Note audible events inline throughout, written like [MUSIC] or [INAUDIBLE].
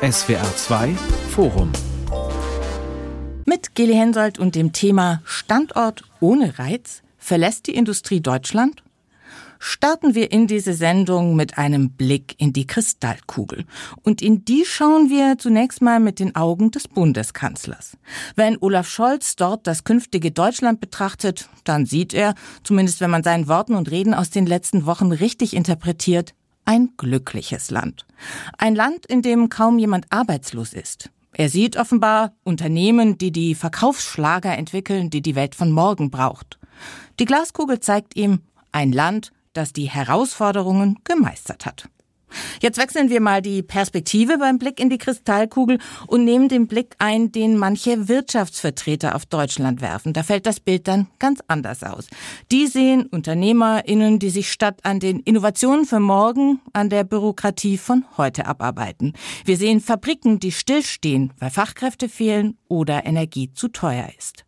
SWR 2 Forum. Mit Geli Hensoldt und dem Thema Standort ohne Reiz verlässt die Industrie Deutschland? Starten wir in diese Sendung mit einem Blick in die Kristallkugel. Und in die schauen wir zunächst mal mit den Augen des Bundeskanzlers. Wenn Olaf Scholz dort das künftige Deutschland betrachtet, dann sieht er, zumindest wenn man seinen Worten und Reden aus den letzten Wochen richtig interpretiert, ein glückliches Land. Ein Land, in dem kaum jemand arbeitslos ist. Er sieht offenbar Unternehmen, die die Verkaufsschlager entwickeln, die die Welt von morgen braucht. Die Glaskugel zeigt ihm ein Land, das die Herausforderungen gemeistert hat. Jetzt wechseln wir mal die Perspektive beim Blick in die Kristallkugel und nehmen den Blick ein, den manche Wirtschaftsvertreter auf Deutschland werfen. Da fällt das Bild dann ganz anders aus. Die sehen UnternehmerInnen, die sich statt an den Innovationen für morgen an der Bürokratie von heute abarbeiten. Wir sehen Fabriken, die stillstehen, weil Fachkräfte fehlen oder Energie zu teuer ist.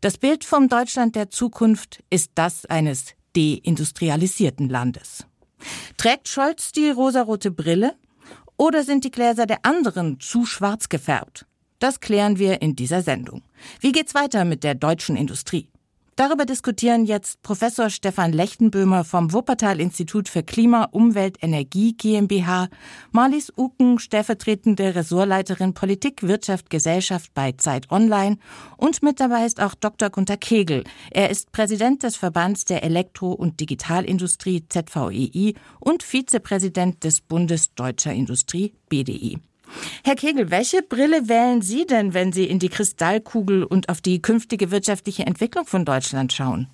Das Bild vom Deutschland der Zukunft ist das eines deindustrialisierten Landes. Trägt Scholz die rosarote Brille? Oder sind die Gläser der anderen zu schwarz gefärbt? Das klären wir in dieser Sendung. Wie geht's weiter mit der deutschen Industrie? Darüber diskutieren jetzt Professor Stefan Lechtenböhmer vom Wuppertal-Institut für Klima, Umwelt, Energie GmbH, Marlies Uken, stellvertretende Ressortleiterin Politik, Wirtschaft, Gesellschaft bei Zeit Online und mit dabei ist auch Dr. Gunter Kegel. Er ist Präsident des Verbands der Elektro- und Digitalindustrie ZVEI und Vizepräsident des Bundes Deutscher Industrie BDI. Herr Kegel, welche Brille wählen Sie denn, wenn Sie in die Kristallkugel und auf die künftige wirtschaftliche Entwicklung von Deutschland schauen?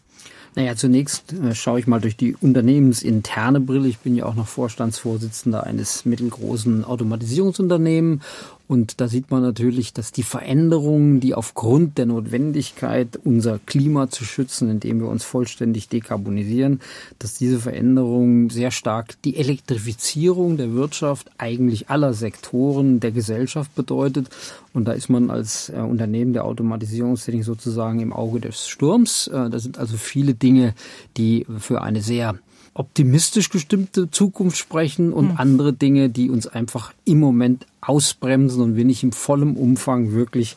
Naja, zunächst äh, schaue ich mal durch die unternehmensinterne Brille. Ich bin ja auch noch Vorstandsvorsitzender eines mittelgroßen Automatisierungsunternehmens und da sieht man natürlich, dass die Veränderungen, die aufgrund der Notwendigkeit, unser Klima zu schützen, indem wir uns vollständig dekarbonisieren, dass diese Veränderungen sehr stark die Elektrifizierung der Wirtschaft, eigentlich aller Sektoren der Gesellschaft bedeutet. Und da ist man als äh, Unternehmen der Automatisierungstechnik sozusagen im Auge des Sturms. Äh, das sind also viele Dinge, die für eine sehr optimistisch gestimmte Zukunft sprechen und mhm. andere Dinge, die uns einfach im Moment ausbremsen und wir nicht im vollen Umfang wirklich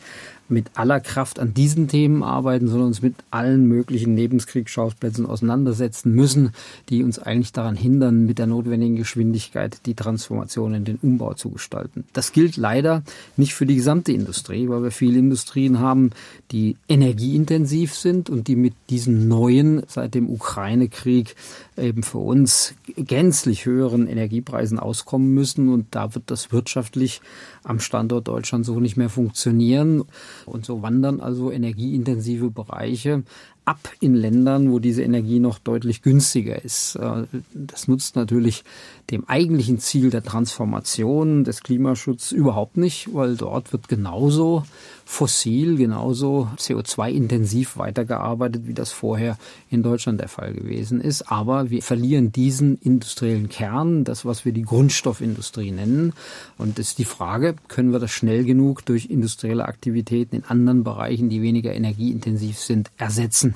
mit aller Kraft an diesen Themen arbeiten, sondern uns mit allen möglichen Nebenkriegsschauplätzen auseinandersetzen müssen, die uns eigentlich daran hindern, mit der notwendigen Geschwindigkeit die Transformation in den Umbau zu gestalten. Das gilt leider nicht für die gesamte Industrie, weil wir viele Industrien haben, die energieintensiv sind und die mit diesen neuen, seit dem Ukraine-Krieg eben für uns gänzlich höheren Energiepreisen auskommen müssen. Und da wird das wirtschaftlich am Standort Deutschland so nicht mehr funktionieren. Und so wandern also energieintensive Bereiche ab in Ländern, wo diese Energie noch deutlich günstiger ist. Äh, das nutzt natürlich dem eigentlichen Ziel der Transformation des Klimaschutzes überhaupt nicht, weil dort wird genauso fossil, genauso CO2-intensiv weitergearbeitet, wie das vorher in Deutschland der Fall gewesen ist. Aber wir verlieren diesen industriellen Kern, das, was wir die Grundstoffindustrie nennen. Und es ist die Frage, können wir das schnell genug durch industrielle Aktivitäten in anderen Bereichen, die weniger energieintensiv sind, ersetzen?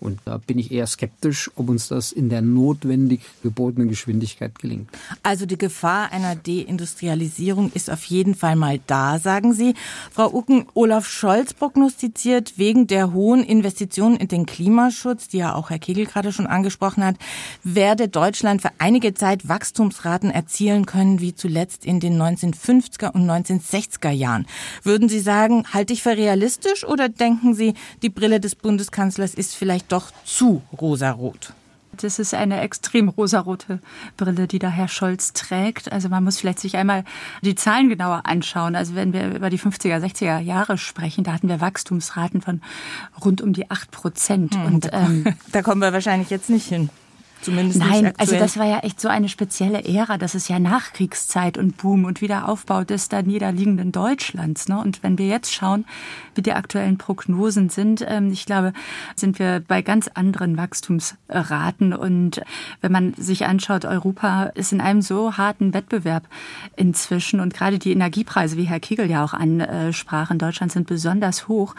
Und da bin ich eher skeptisch, ob uns das in der notwendig gebotenen Geschwindigkeit gelingt. Also die Gefahr einer Deindustrialisierung ist auf jeden Fall mal da, sagen Sie. Frau Ucken, Olaf Scholz prognostiziert wegen der hohen Investitionen in den Klimaschutz, die ja auch Herr Kegel gerade schon angesprochen hat, werde Deutschland für einige Zeit Wachstumsraten erzielen können, wie zuletzt in den 1950er und 1960er Jahren. Würden Sie sagen, halte ich für realistisch oder denken Sie, die Brille des Bundeskanzlers ist vielleicht doch zu rosarot. Das ist eine extrem rosarote Brille, die da Herr Scholz trägt. Also man muss vielleicht sich einmal die Zahlen genauer anschauen. Also wenn wir über die 50er, 60er Jahre sprechen, da hatten wir Wachstumsraten von rund um die 8 Prozent. Hm, Und ähm, [LAUGHS] da kommen wir wahrscheinlich jetzt nicht hin. Zumindest Nein, also das war ja echt so eine spezielle Ära. Das ist ja Nachkriegszeit und Boom und Wiederaufbau des da niederliegenden Deutschlands. Ne? Und wenn wir jetzt schauen, wie die aktuellen Prognosen sind, ähm, ich glaube, sind wir bei ganz anderen Wachstumsraten. Und wenn man sich anschaut, Europa ist in einem so harten Wettbewerb inzwischen und gerade die Energiepreise, wie Herr Kegel ja auch ansprach, in Deutschland sind besonders hoch,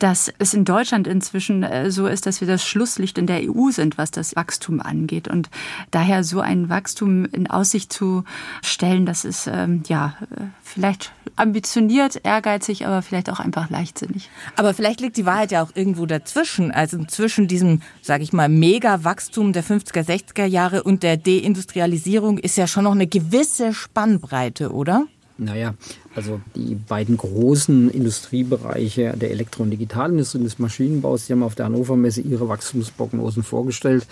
dass es in Deutschland inzwischen äh, so ist, dass wir das Schlusslicht in der EU sind, was das Wachstum angeht angeht. Und daher so ein Wachstum in Aussicht zu stellen, das ist ähm, ja vielleicht ambitioniert, ehrgeizig, aber vielleicht auch einfach leichtsinnig. Aber vielleicht liegt die Wahrheit ja auch irgendwo dazwischen, also zwischen diesem, sage ich mal, Mega-Wachstum der 50er, 60er Jahre und der Deindustrialisierung ist ja schon noch eine gewisse Spannbreite, oder? Naja, also die beiden großen Industriebereiche der Elektro- und Digitalindustrie und des Maschinenbaus, die haben auf der Hannover Messe ihre Wachstumsprognosen vorgestellt.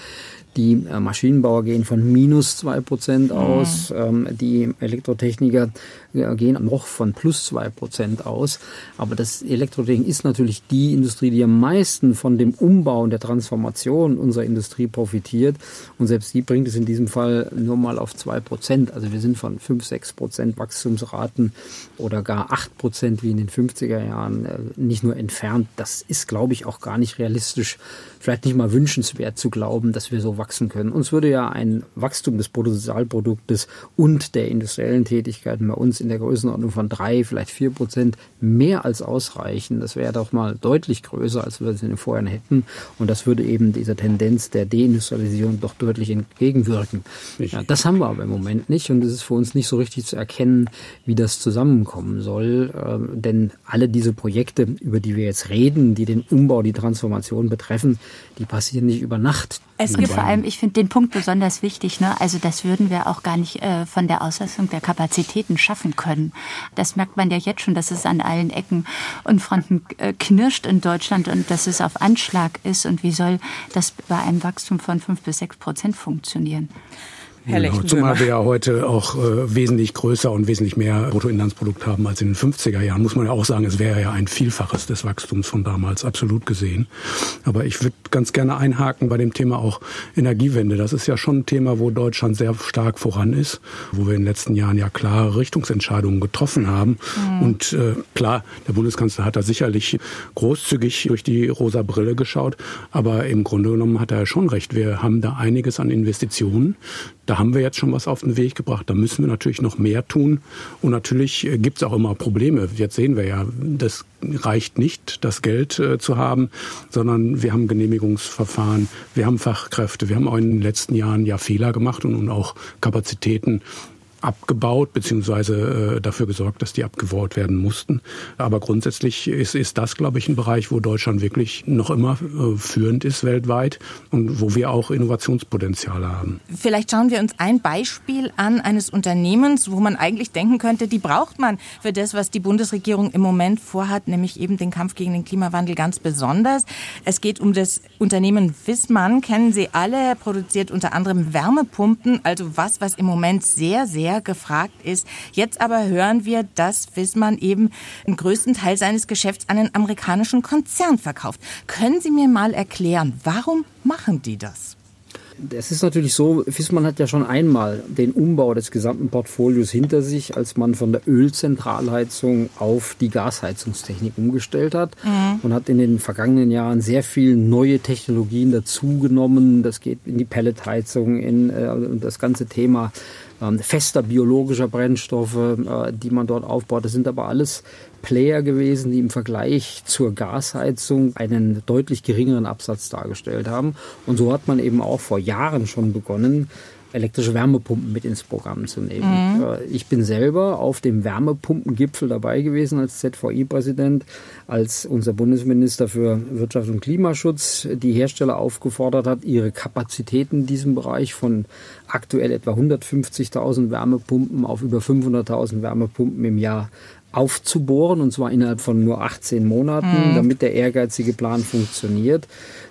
Die äh, Maschinenbauer gehen von minus zwei Prozent mhm. aus. Mhm. Die Elektrotechniker gehen noch von plus zwei Prozent aus. Aber das Elektrotechnik ist natürlich die Industrie, die am meisten von dem Umbau und der Transformation unserer Industrie profitiert. Und selbst die bringt es in diesem Fall nur mal auf zwei Prozent. Also wir sind von fünf, sechs Prozent Wachstumsraten oder gar acht Prozent wie in den 50er Jahren nicht nur entfernt. Das ist, glaube ich, auch gar nicht realistisch vielleicht nicht mal wünschenswert zu glauben, dass wir so wachsen können. Uns würde ja ein Wachstum des Bruttosozialproduktes und der industriellen Tätigkeiten bei uns in der Größenordnung von drei, vielleicht vier Prozent mehr als ausreichen. Das wäre doch mal deutlich größer, als wir es in den Vorjahren hätten. Und das würde eben dieser Tendenz der Deindustrialisierung doch deutlich entgegenwirken. Ja, das haben wir aber im Moment nicht. Und es ist für uns nicht so richtig zu erkennen, wie das zusammenkommen soll. Ähm, denn alle diese Projekte, über die wir jetzt reden, die den Umbau, die Transformation betreffen, die passieren nicht über Nacht. Es gibt vor allem, ich finde den Punkt besonders wichtig, ne? also das würden wir auch gar nicht äh, von der Auslastung der Kapazitäten schaffen können. Das merkt man ja jetzt schon, dass es an allen Ecken und Fronten äh, knirscht in Deutschland und dass es auf Anschlag ist. Und wie soll das bei einem Wachstum von fünf bis sechs Prozent funktionieren? Herr genau, zumal wir ja heute auch äh, wesentlich größer und wesentlich mehr Bruttoinlandsprodukt haben als in den 50er Jahren, muss man ja auch sagen, es wäre ja ein Vielfaches des Wachstums von damals, absolut gesehen. Aber ich würde ganz gerne einhaken bei dem Thema auch Energiewende. Das ist ja schon ein Thema, wo Deutschland sehr stark voran ist, wo wir in den letzten Jahren ja klare Richtungsentscheidungen getroffen haben. Mhm. Und äh, klar, der Bundeskanzler hat da sicherlich großzügig durch die rosa Brille geschaut, aber im Grunde genommen hat er ja schon recht. Wir haben da einiges an Investitionen. Da haben wir jetzt schon was auf den Weg gebracht. Da müssen wir natürlich noch mehr tun. Und natürlich äh, gibt es auch immer Probleme. Jetzt sehen wir ja, das reicht nicht, das Geld äh, zu haben, sondern wir haben Genehmigungsverfahren, wir haben Fachkräfte, wir haben auch in den letzten Jahren ja Fehler gemacht und, und auch Kapazitäten abgebaut beziehungsweise äh, dafür gesorgt, dass die abgebaut werden mussten. Aber grundsätzlich ist, ist das, glaube ich, ein Bereich, wo Deutschland wirklich noch immer äh, führend ist weltweit und wo wir auch Innovationspotenziale haben. Vielleicht schauen wir uns ein Beispiel an eines Unternehmens, wo man eigentlich denken könnte, die braucht man für das, was die Bundesregierung im Moment vorhat, nämlich eben den Kampf gegen den Klimawandel ganz besonders. Es geht um das Unternehmen Wissmann, kennen Sie alle, produziert unter anderem Wärmepumpen, also was, was im Moment sehr, sehr sehr gefragt ist. Jetzt aber hören wir, dass Wissmann eben den größten Teil seines Geschäfts an einen amerikanischen Konzern verkauft. Können Sie mir mal erklären, warum machen die das? Es ist natürlich so, Fissmann hat ja schon einmal den Umbau des gesamten Portfolios hinter sich, als man von der Ölzentralheizung auf die Gasheizungstechnik umgestellt hat mhm. und hat in den vergangenen Jahren sehr viel neue Technologien dazugenommen. Das geht in die Pelletheizung, in äh, das ganze Thema fester biologischer Brennstoffe, äh, die man dort aufbaut. Das sind aber alles Player gewesen, die im Vergleich zur Gasheizung einen deutlich geringeren Absatz dargestellt haben. Und so hat man eben auch vor Jahren schon begonnen, elektrische Wärmepumpen mit ins Programm zu nehmen. Mhm. Ich bin selber auf dem Wärmepumpengipfel dabei gewesen als ZVI-Präsident, als unser Bundesminister für Wirtschaft und Klimaschutz die Hersteller aufgefordert hat, ihre Kapazitäten in diesem Bereich von aktuell etwa 150.000 Wärmepumpen auf über 500.000 Wärmepumpen im Jahr aufzubohren, und zwar innerhalb von nur 18 Monaten, mhm. damit der ehrgeizige Plan funktioniert.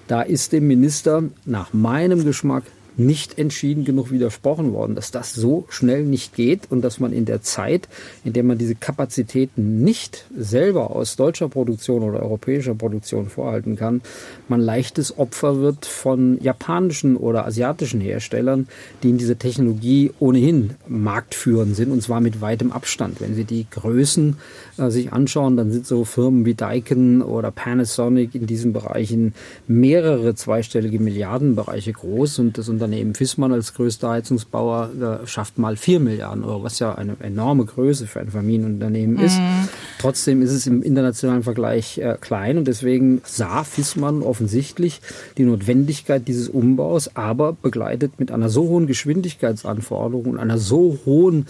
Da ist dem Minister nach meinem Geschmack nicht entschieden genug widersprochen worden, dass das so schnell nicht geht und dass man in der Zeit, in der man diese Kapazitäten nicht selber aus deutscher Produktion oder europäischer Produktion vorhalten kann, man leichtes Opfer wird von japanischen oder asiatischen Herstellern, die in dieser Technologie ohnehin marktführend sind und zwar mit weitem Abstand. Wenn Sie die Größen äh, sich anschauen, dann sind so Firmen wie Daikin oder Panasonic in diesen Bereichen mehrere zweistellige Milliardenbereiche groß und das Unternehmen Fissmann als größter Heizungsbauer äh, schafft mal vier Milliarden Euro, was ja eine enorme Größe für ein Familienunternehmen ist. Mhm. Trotzdem ist es im internationalen Vergleich äh, klein und deswegen sah Fissmann offensichtlich die Notwendigkeit dieses Umbaus, aber begleitet mit einer so hohen Geschwindigkeitsanforderung und einer so hohen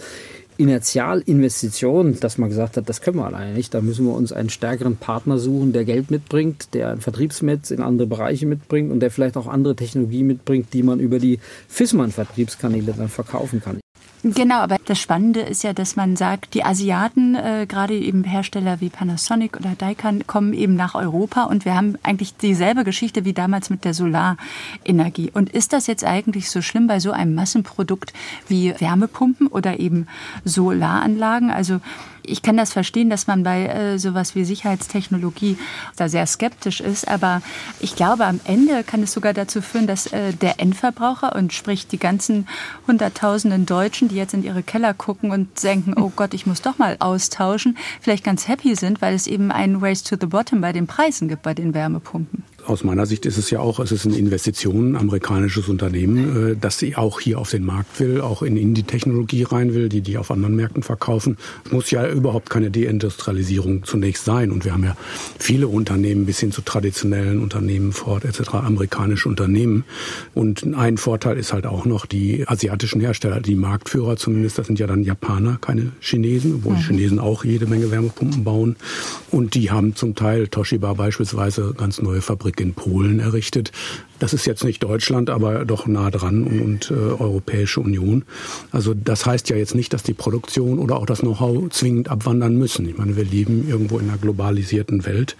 Inertialinvestition, dass man gesagt hat, das können wir alleine nicht. Da müssen wir uns einen stärkeren Partner suchen, der Geld mitbringt, der ein Vertriebsnetz in andere Bereiche mitbringt und der vielleicht auch andere Technologie mitbringt, die man über die FISMAN-Vertriebskanäle dann verkaufen kann. Genau, aber das Spannende ist ja, dass man sagt, die Asiaten, äh, gerade eben Hersteller wie Panasonic oder Daikin, kommen eben nach Europa und wir haben eigentlich dieselbe Geschichte wie damals mit der Solarenergie. Und ist das jetzt eigentlich so schlimm bei so einem Massenprodukt wie Wärmepumpen oder eben Solaranlagen? Also ich kann das verstehen, dass man bei äh, sowas wie Sicherheitstechnologie da sehr skeptisch ist, aber ich glaube, am Ende kann es sogar dazu führen, dass äh, der Endverbraucher und sprich die ganzen Hunderttausenden Deutschen, die jetzt in ihre Keller gucken und denken, oh Gott, ich muss doch mal austauschen, vielleicht ganz happy sind, weil es eben einen Race to the Bottom bei den Preisen gibt bei den Wärmepumpen aus meiner Sicht ist es ja auch, es ist eine Investition, ein amerikanisches Unternehmen, äh, dass sie auch hier auf den Markt will, auch in, in die Technologie rein will, die die auf anderen Märkten verkaufen. Es muss ja überhaupt keine Deindustrialisierung zunächst sein. Und wir haben ja viele Unternehmen bis hin zu traditionellen Unternehmen, Ford etc., amerikanische Unternehmen. Und ein Vorteil ist halt auch noch die asiatischen Hersteller, die Marktführer zumindest, das sind ja dann Japaner, keine Chinesen, obwohl mhm. die Chinesen auch jede Menge Wärmepumpen bauen. Und die haben zum Teil, Toshiba beispielsweise, ganz neue Fabriken Fabrik in Polen errichtet. Das ist jetzt nicht Deutschland, aber doch nah dran und, und äh, Europäische Union. Also das heißt ja jetzt nicht, dass die Produktion oder auch das Know-how zwingend abwandern müssen. Ich meine, wir leben irgendwo in einer globalisierten Welt.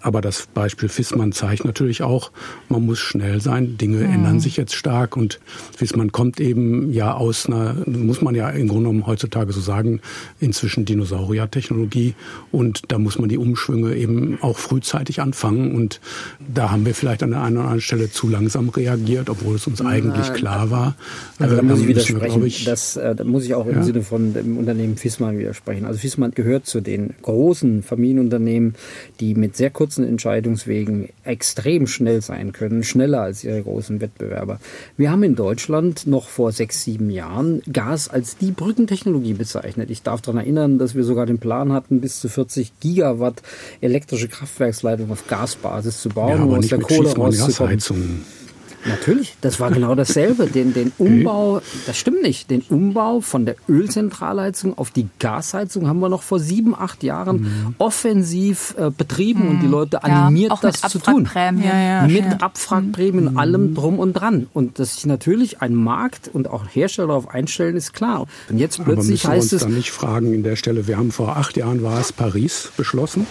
Aber das Beispiel Fissmann zeigt natürlich auch, man muss schnell sein. Dinge mhm. ändern sich jetzt stark und Fissmann kommt eben ja aus einer, muss man ja im Grunde genommen heutzutage so sagen, inzwischen Dinosaurier-Technologie. Und da muss man die Umschwünge eben auch frühzeitig anfangen. Und da haben wir vielleicht an der einen oder anderen Stelle zu langsam reagiert, obwohl es uns eigentlich klar war. Also da äh, muss ich widersprechen. Ich, das, äh, da muss ich auch im ja. Sinne von dem Unternehmen Fissmann widersprechen. Also Fissmann gehört zu den großen Familienunternehmen, die mit sehr kurzen Entscheidungswegen extrem schnell sein können, schneller als ihre großen Wettbewerber. Wir haben in Deutschland noch vor sechs, sieben Jahren Gas als die Brückentechnologie bezeichnet. Ich darf daran erinnern, dass wir sogar den Plan hatten, bis zu 40 Gigawatt elektrische Kraftwerksleitungen auf Gasbasis zu bauen aber aus der Kohle rauszukommen. Leben Natürlich, das war genau dasselbe. Den, den Umbau, das stimmt nicht, den Umbau von der Ölzentralheizung auf die Gasheizung haben wir noch vor sieben, acht Jahren mhm. offensiv äh, betrieben mhm. und die mhm. Leute animiert, ja, das zu tun. Ja, ja, mit. Abfragprämien mhm. allem drum und dran. Und dass sich natürlich ein Markt und auch Hersteller darauf einstellen, ist klar. Und jetzt plötzlich Aber heißt wir uns es. dann nicht fragen in der Stelle, wir haben vor acht Jahren war es Paris beschlossen.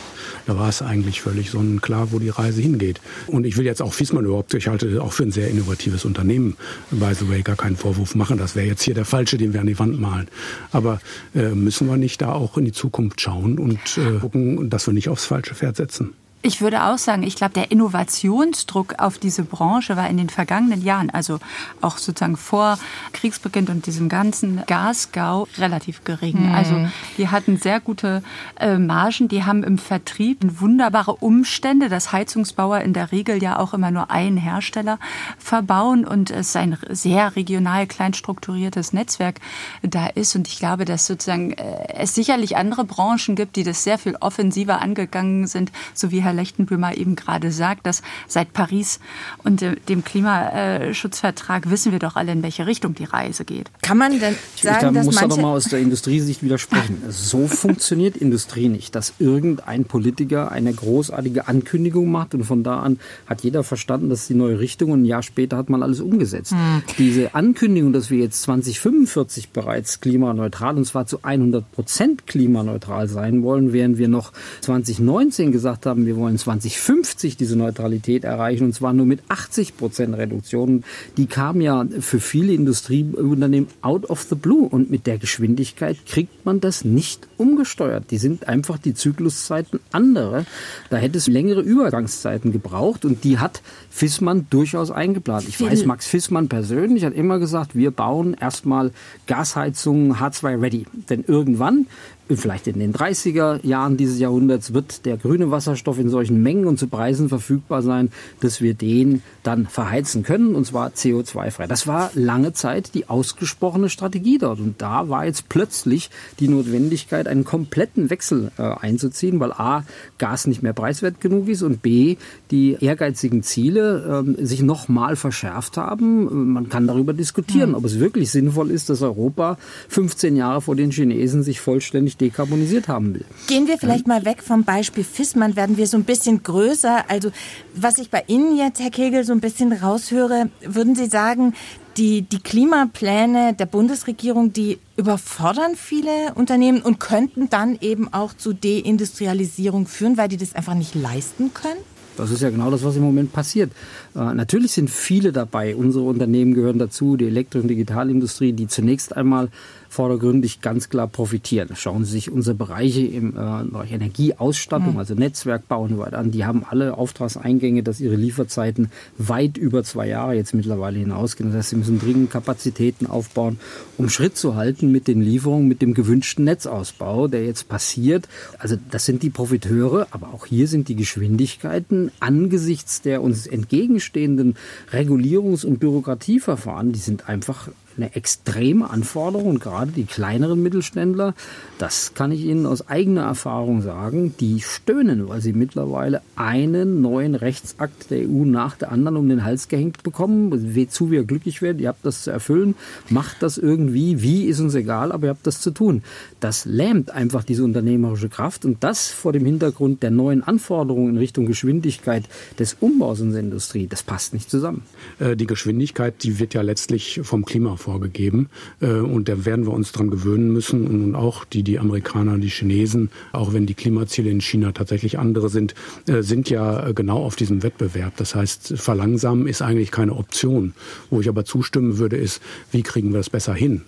Da war es eigentlich völlig sonnenklar, wo die Reise hingeht. Und ich will jetzt auch Fiesmann überhaupt, ich halte auch für ein sehr innovatives Unternehmen, by the way, gar keinen Vorwurf machen. Das wäre jetzt hier der falsche, den wir an die Wand malen. Aber äh, müssen wir nicht da auch in die Zukunft schauen und äh, gucken, dass wir nicht aufs falsche Pferd setzen? Ich würde auch sagen, ich glaube, der Innovationsdruck auf diese Branche war in den vergangenen Jahren, also auch sozusagen vor Kriegsbeginn und diesem ganzen Gasgau, relativ gering. Mhm. Also die hatten sehr gute äh, Margen, die haben im Vertrieb wunderbare Umstände, dass Heizungsbauer in der Regel ja auch immer nur einen Hersteller verbauen und es ein sehr regional klein strukturiertes Netzwerk da ist. Und ich glaube, dass sozusagen äh, es sicherlich andere Branchen gibt, die das sehr viel offensiver angegangen sind, so wie Herr Lechtenböhmer eben gerade sagt, dass seit Paris und dem Klimaschutzvertrag wissen wir doch alle, in welche Richtung die Reise geht. Kann man denn sagen, ich, dass muss manche... aber mal aus der Industriesicht widersprechen. [LAUGHS] So funktioniert Industrie nicht, dass irgendein Politiker eine großartige Ankündigung macht und von da an hat jeder verstanden, dass die neue Richtung und ein Jahr später hat man alles umgesetzt. Hm. Diese Ankündigung, dass wir jetzt 2045 bereits klimaneutral und zwar zu 100 Prozent klimaneutral sein wollen, während wir noch 2019 gesagt haben, wir wollen wollen 2050 diese Neutralität erreichen und zwar nur mit 80 Prozent Reduktion. Die kam ja für viele Industrieunternehmen out of the blue und mit der Geschwindigkeit kriegt man das nicht umgesteuert. Die sind einfach die Zykluszeiten andere. Da hätte es längere Übergangszeiten gebraucht und die hat Fissmann durchaus eingeplant. Ich weiß, Max Fissmann persönlich hat immer gesagt, wir bauen erstmal Gasheizungen H2 ready. Denn irgendwann vielleicht in den 30er Jahren dieses Jahrhunderts wird der grüne Wasserstoff in solchen Mengen und zu Preisen verfügbar sein, dass wir den dann verheizen können und zwar CO2-frei. Das war lange Zeit die ausgesprochene Strategie dort und da war jetzt plötzlich die Notwendigkeit, einen kompletten Wechsel äh, einzuziehen, weil a Gas nicht mehr preiswert genug ist und b die ehrgeizigen Ziele äh, sich nochmal verschärft haben. Man kann darüber diskutieren, mhm. ob es wirklich sinnvoll ist, dass Europa 15 Jahre vor den Chinesen sich vollständig dekarbonisiert haben will. Gehen wir vielleicht mal weg vom Beispiel Fissmann, werden wir so ein bisschen größer. Also was ich bei Ihnen jetzt, Herr Kegel, so ein bisschen raushöre, würden Sie sagen, die, die Klimapläne der Bundesregierung, die überfordern viele Unternehmen und könnten dann eben auch zu Deindustrialisierung führen, weil die das einfach nicht leisten können? Das ist ja genau das, was im Moment passiert. Äh, natürlich sind viele dabei. Unsere Unternehmen gehören dazu, die Elektro- und Digitalindustrie, die zunächst einmal vordergründig ganz klar profitieren. Schauen Sie sich unsere Bereiche im äh, Bereich Energieausstattung, mhm. also Netzwerkbau und so weiter an. Die haben alle Auftragseingänge, dass ihre Lieferzeiten weit über zwei Jahre jetzt mittlerweile hinausgehen. Das heißt, sie müssen dringend Kapazitäten aufbauen, um Schritt zu halten mit den Lieferungen, mit dem gewünschten Netzausbau, der jetzt passiert. Also das sind die Profiteure, aber auch hier sind die Geschwindigkeiten angesichts der uns entgegenstehenden Regulierungs- und Bürokratieverfahren, die sind einfach eine extreme Anforderung. gerade die kleineren Mittelständler, das kann ich Ihnen aus eigener Erfahrung sagen, die stöhnen, weil sie mittlerweile einen neuen Rechtsakt der EU nach der anderen um den Hals gehängt bekommen. Wozu wir glücklich werden, ihr habt das zu erfüllen, macht das irgendwie, wie ist uns egal, aber ihr habt das zu tun. Das lähmt einfach diese unternehmerische Kraft und das vor dem Hintergrund der neuen Anforderungen in Richtung Geschwindigkeit des Umbaus unserer Industrie, das passt nicht zusammen. Äh, die Geschwindigkeit, die wird ja letztlich vom Klima vorgegeben. Äh, und da werden wir uns dran gewöhnen müssen. Und auch die, die Amerikaner, die Chinesen, auch wenn die Klimaziele in China tatsächlich andere sind, äh, sind ja genau auf diesem Wettbewerb. Das heißt, verlangsamen ist eigentlich keine Option. Wo ich aber zustimmen würde, ist, wie kriegen wir das besser hin?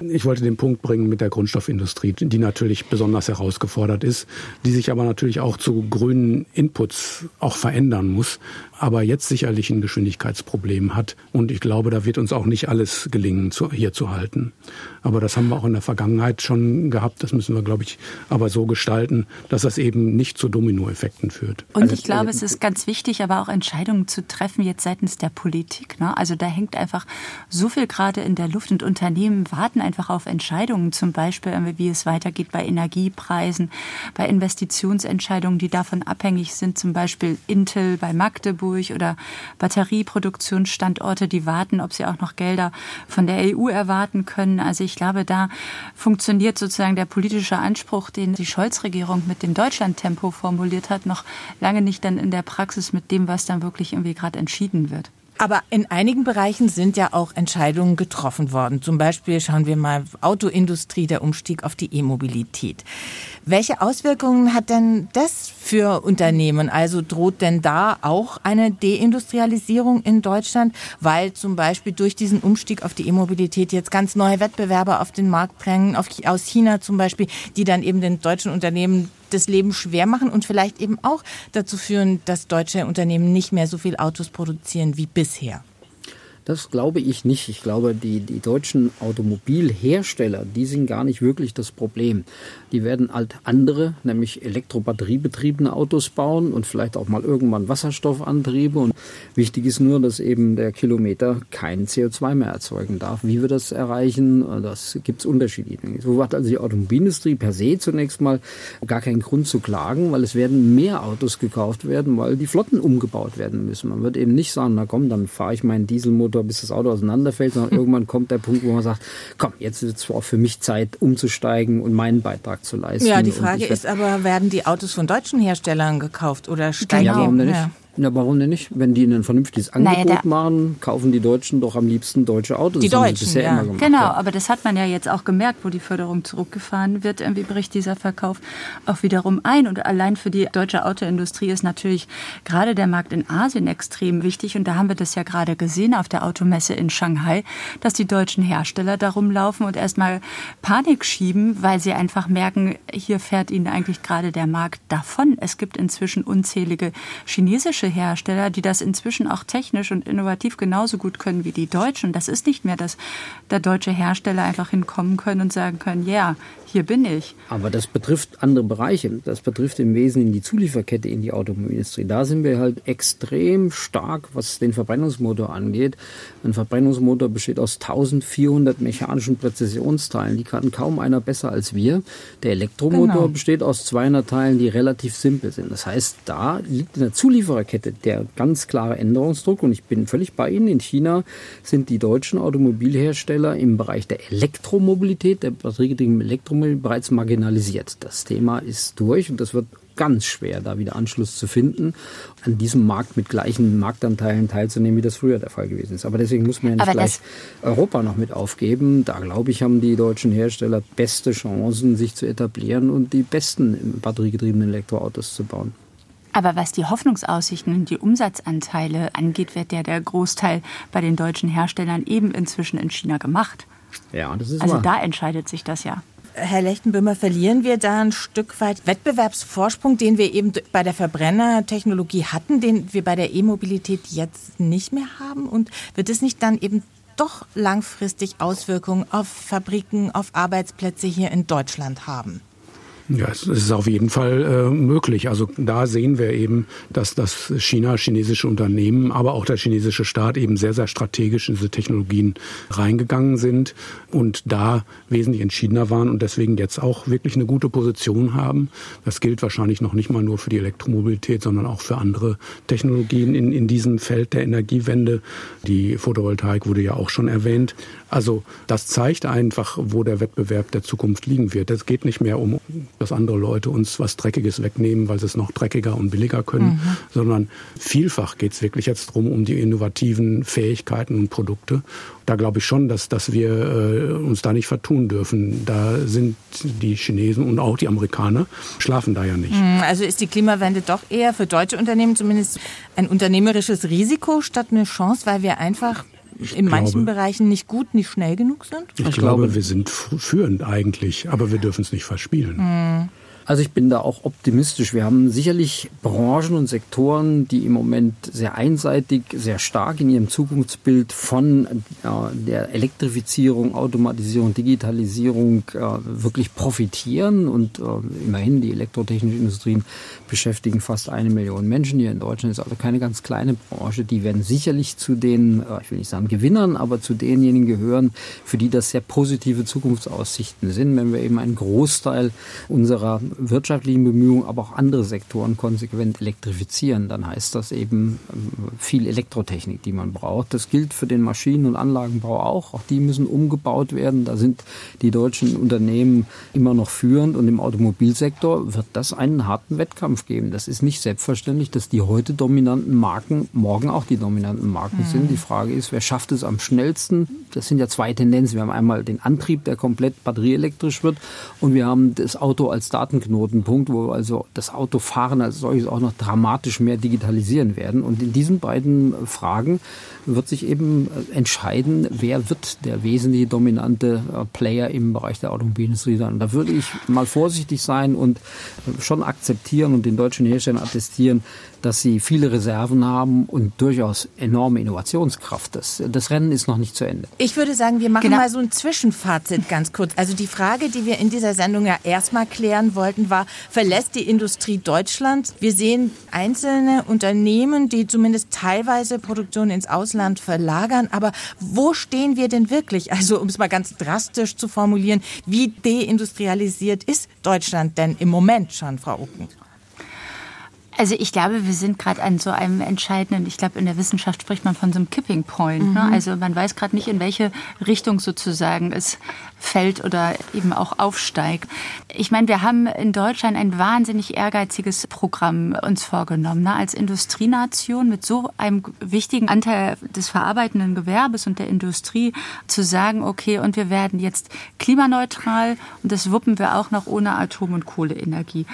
Ich wollte den Punkt bringen mit der Grundstoffindustrie, die natürlich besonders herausgefordert ist, die sich aber natürlich auch zu grünen Inputs auch verändern muss, aber jetzt sicherlich ein Geschwindigkeitsproblem hat. Und ich glaube, da wird uns auch nicht alles gelingen, hier zu halten. Aber das haben wir auch in der Vergangenheit schon gehabt. Das müssen wir, glaube ich, aber so gestalten, dass das eben nicht zu Dominoeffekten führt. Und also ich glaube, es ist ganz wichtig, aber auch Entscheidungen zu treffen jetzt seitens der Politik. Ne? Also da hängt einfach so viel gerade in der Luft und Unternehmen warten einfach auf Entscheidungen, zum Beispiel, wie es weitergeht bei Energiepreisen, bei Investitionsentscheidungen, die davon abhängig sind, zum Beispiel Intel bei Magdeburg oder Batterieproduktionsstandorte, die warten, ob sie auch noch Gelder von der EU erwarten können. Also ich glaube, da funktioniert sozusagen der politische Anspruch, den die Scholz-Regierung mit dem Deutschlandtempo formuliert hat, noch lange nicht dann in der Praxis mit dem, was dann wirklich irgendwie gerade entschieden wird. Aber in einigen Bereichen sind ja auch Entscheidungen getroffen worden. Zum Beispiel schauen wir mal Autoindustrie, der Umstieg auf die E-Mobilität. Welche Auswirkungen hat denn das für Unternehmen? Also droht denn da auch eine Deindustrialisierung in Deutschland, weil zum Beispiel durch diesen Umstieg auf die E-Mobilität jetzt ganz neue Wettbewerber auf den Markt drängen, aus China zum Beispiel, die dann eben den deutschen Unternehmen das Leben schwer machen und vielleicht eben auch dazu führen, dass deutsche Unternehmen nicht mehr so viel Autos produzieren wie bisher. Das glaube ich nicht. Ich glaube, die, die deutschen Automobilhersteller, die sind gar nicht wirklich das Problem. Die werden halt andere, nämlich elektrobatteriebetriebene Autos bauen und vielleicht auch mal irgendwann Wasserstoffantriebe. Und wichtig ist nur, dass eben der Kilometer kein CO2 mehr erzeugen darf. Wie wir das erreichen, das gibt es unterschiedliche. So hat also die Automobilindustrie per se zunächst mal gar keinen Grund zu klagen, weil es werden mehr Autos gekauft werden, weil die Flotten umgebaut werden müssen. Man wird eben nicht sagen, na komm, dann fahre ich meinen Dieselmotor Motor, bis das Auto auseinanderfällt, sondern irgendwann kommt der Punkt, wo man sagt, komm, jetzt ist es auch für mich Zeit, umzusteigen und meinen Beitrag zu leisten. Ja, die Frage ist aber, werden die Autos von deutschen Herstellern gekauft oder steigen genau. die? Ja. Ja, warum denn nicht? Wenn die ein vernünftiges Angebot naja, machen, kaufen die Deutschen doch am liebsten deutsche Autos. Die Deutschen, bisher ja. immer gemacht, Genau, ja. aber das hat man ja jetzt auch gemerkt, wo die Förderung zurückgefahren wird. Irgendwie bricht dieser Verkauf auch wiederum ein. Und allein für die deutsche Autoindustrie ist natürlich gerade der Markt in Asien extrem wichtig. Und da haben wir das ja gerade gesehen auf der Automesse in Shanghai, dass die deutschen Hersteller darum laufen und erstmal Panik schieben, weil sie einfach merken, hier fährt ihnen eigentlich gerade der Markt davon. Es gibt inzwischen unzählige chinesische Hersteller, die das inzwischen auch technisch und innovativ genauso gut können wie die Deutschen. Das ist nicht mehr, dass der deutsche Hersteller einfach hinkommen können und sagen können, ja, hier bin ich. Aber das betrifft andere Bereiche. Das betrifft im Wesentlichen die Zulieferkette in die Automobilindustrie. Da sind wir halt extrem stark, was den Verbrennungsmotor angeht. Ein Verbrennungsmotor besteht aus 1400 mechanischen Präzisionsteilen. Die kann kaum einer besser als wir. Der Elektromotor genau. besteht aus 200 Teilen, die relativ simpel sind. Das heißt, da liegt in der Zuliefererkette der ganz klare Änderungsdruck. Und ich bin völlig bei Ihnen. In China sind die deutschen Automobilhersteller im Bereich der Elektromobilität, der batteriegetriebenen Elektromobilität bereits marginalisiert. Das Thema ist durch und das wird ganz schwer, da wieder Anschluss zu finden, an diesem Markt mit gleichen Marktanteilen teilzunehmen, wie das früher der Fall gewesen ist. Aber deswegen muss man ja nicht gleich Europa noch mit aufgeben. Da, glaube ich, haben die deutschen Hersteller beste Chancen, sich zu etablieren und die besten batteriegetriebenen Elektroautos zu bauen. Aber was die Hoffnungsaussichten und die Umsatzanteile angeht, wird ja der Großteil bei den deutschen Herstellern eben inzwischen in China gemacht. Ja, das ist Also wahr. da entscheidet sich das ja. Herr Lechtenböhmer, verlieren wir da ein Stück weit Wettbewerbsvorsprung, den wir eben bei der Verbrennertechnologie hatten, den wir bei der E-Mobilität jetzt nicht mehr haben? Und wird es nicht dann eben doch langfristig Auswirkungen auf Fabriken, auf Arbeitsplätze hier in Deutschland haben? Ja, es ist auf jeden Fall äh, möglich. Also da sehen wir eben, dass das China, chinesische Unternehmen, aber auch der chinesische Staat eben sehr, sehr strategisch in diese Technologien reingegangen sind und da wesentlich entschiedener waren und deswegen jetzt auch wirklich eine gute Position haben. Das gilt wahrscheinlich noch nicht mal nur für die Elektromobilität, sondern auch für andere Technologien in, in diesem Feld der Energiewende. Die Photovoltaik wurde ja auch schon erwähnt. Also das zeigt einfach, wo der Wettbewerb der Zukunft liegen wird. Es geht nicht mehr um, dass andere Leute uns was Dreckiges wegnehmen, weil sie es noch dreckiger und billiger können, mhm. sondern vielfach geht es wirklich jetzt darum, um die innovativen Fähigkeiten und Produkte. Da glaube ich schon, dass, dass wir äh, uns da nicht vertun dürfen. Da sind die Chinesen und auch die Amerikaner schlafen da ja nicht. Mhm, also ist die Klimawende doch eher für deutsche Unternehmen zumindest ein unternehmerisches Risiko statt eine Chance, weil wir einfach ich in glaube, manchen Bereichen nicht gut, nicht schnell genug sind? Ich, ich glaube, glaube, wir sind führend eigentlich, aber wir dürfen es nicht verspielen. Mhm. Also ich bin da auch optimistisch. Wir haben sicherlich Branchen und Sektoren, die im Moment sehr einseitig, sehr stark in ihrem Zukunftsbild von äh, der Elektrifizierung, Automatisierung, Digitalisierung äh, wirklich profitieren. Und äh, immerhin, die elektrotechnischen Industrien beschäftigen fast eine Million Menschen hier in Deutschland. Ist also keine ganz kleine Branche. Die werden sicherlich zu den, äh, ich will nicht sagen Gewinnern, aber zu denjenigen gehören, für die das sehr positive Zukunftsaussichten sind. Wenn wir eben einen Großteil unserer wirtschaftlichen Bemühungen, aber auch andere Sektoren konsequent elektrifizieren, dann heißt das eben ähm, viel Elektrotechnik, die man braucht. Das gilt für den Maschinen- und Anlagenbau auch. Auch die müssen umgebaut werden. Da sind die deutschen Unternehmen immer noch führend und im Automobilsektor wird das einen harten Wettkampf geben. Das ist nicht selbstverständlich, dass die heute dominanten Marken morgen auch die dominanten Marken mhm. sind. Die Frage ist, wer schafft es am schnellsten? Das sind ja zwei Tendenzen. Wir haben einmal den Antrieb, der komplett batterieelektrisch wird und wir haben das Auto als Datenknoten Knotenpunkt, wo wir also das Autofahren als solches auch noch dramatisch mehr digitalisieren werden. Und in diesen beiden Fragen wird sich eben entscheiden, wer wird der wesentliche dominante äh, Player im Bereich der Automobilindustrie sein. Da würde ich mal vorsichtig sein und schon akzeptieren und den deutschen Herstellern attestieren, dass sie viele Reserven haben und durchaus enorme Innovationskraft. Das, das Rennen ist noch nicht zu Ende. Ich würde sagen, wir machen genau. mal so ein Zwischenfazit ganz kurz. Also die Frage, die wir in dieser Sendung ja erstmal klären wollten, war, verlässt die Industrie Deutschland? Wir sehen einzelne Unternehmen, die zumindest teilweise Produktion ins Ausland verlagern. Aber wo stehen wir denn wirklich? Also um es mal ganz drastisch zu formulieren, wie deindustrialisiert ist Deutschland denn im Moment schon, Frau Ucken? Also ich glaube, wir sind gerade an so einem entscheidenden, ich glaube, in der Wissenschaft spricht man von so einem Kipping Point. Ne? Mhm. Ne? Also man weiß gerade nicht, in welche Richtung sozusagen es fällt oder eben auch aufsteigt. Ich meine, wir haben in Deutschland ein wahnsinnig ehrgeiziges Programm uns vorgenommen. Ne? Als Industrienation mit so einem wichtigen Anteil des verarbeitenden Gewerbes und der Industrie zu sagen, okay, und wir werden jetzt klimaneutral und das wuppen wir auch noch ohne Atom- und Kohleenergie.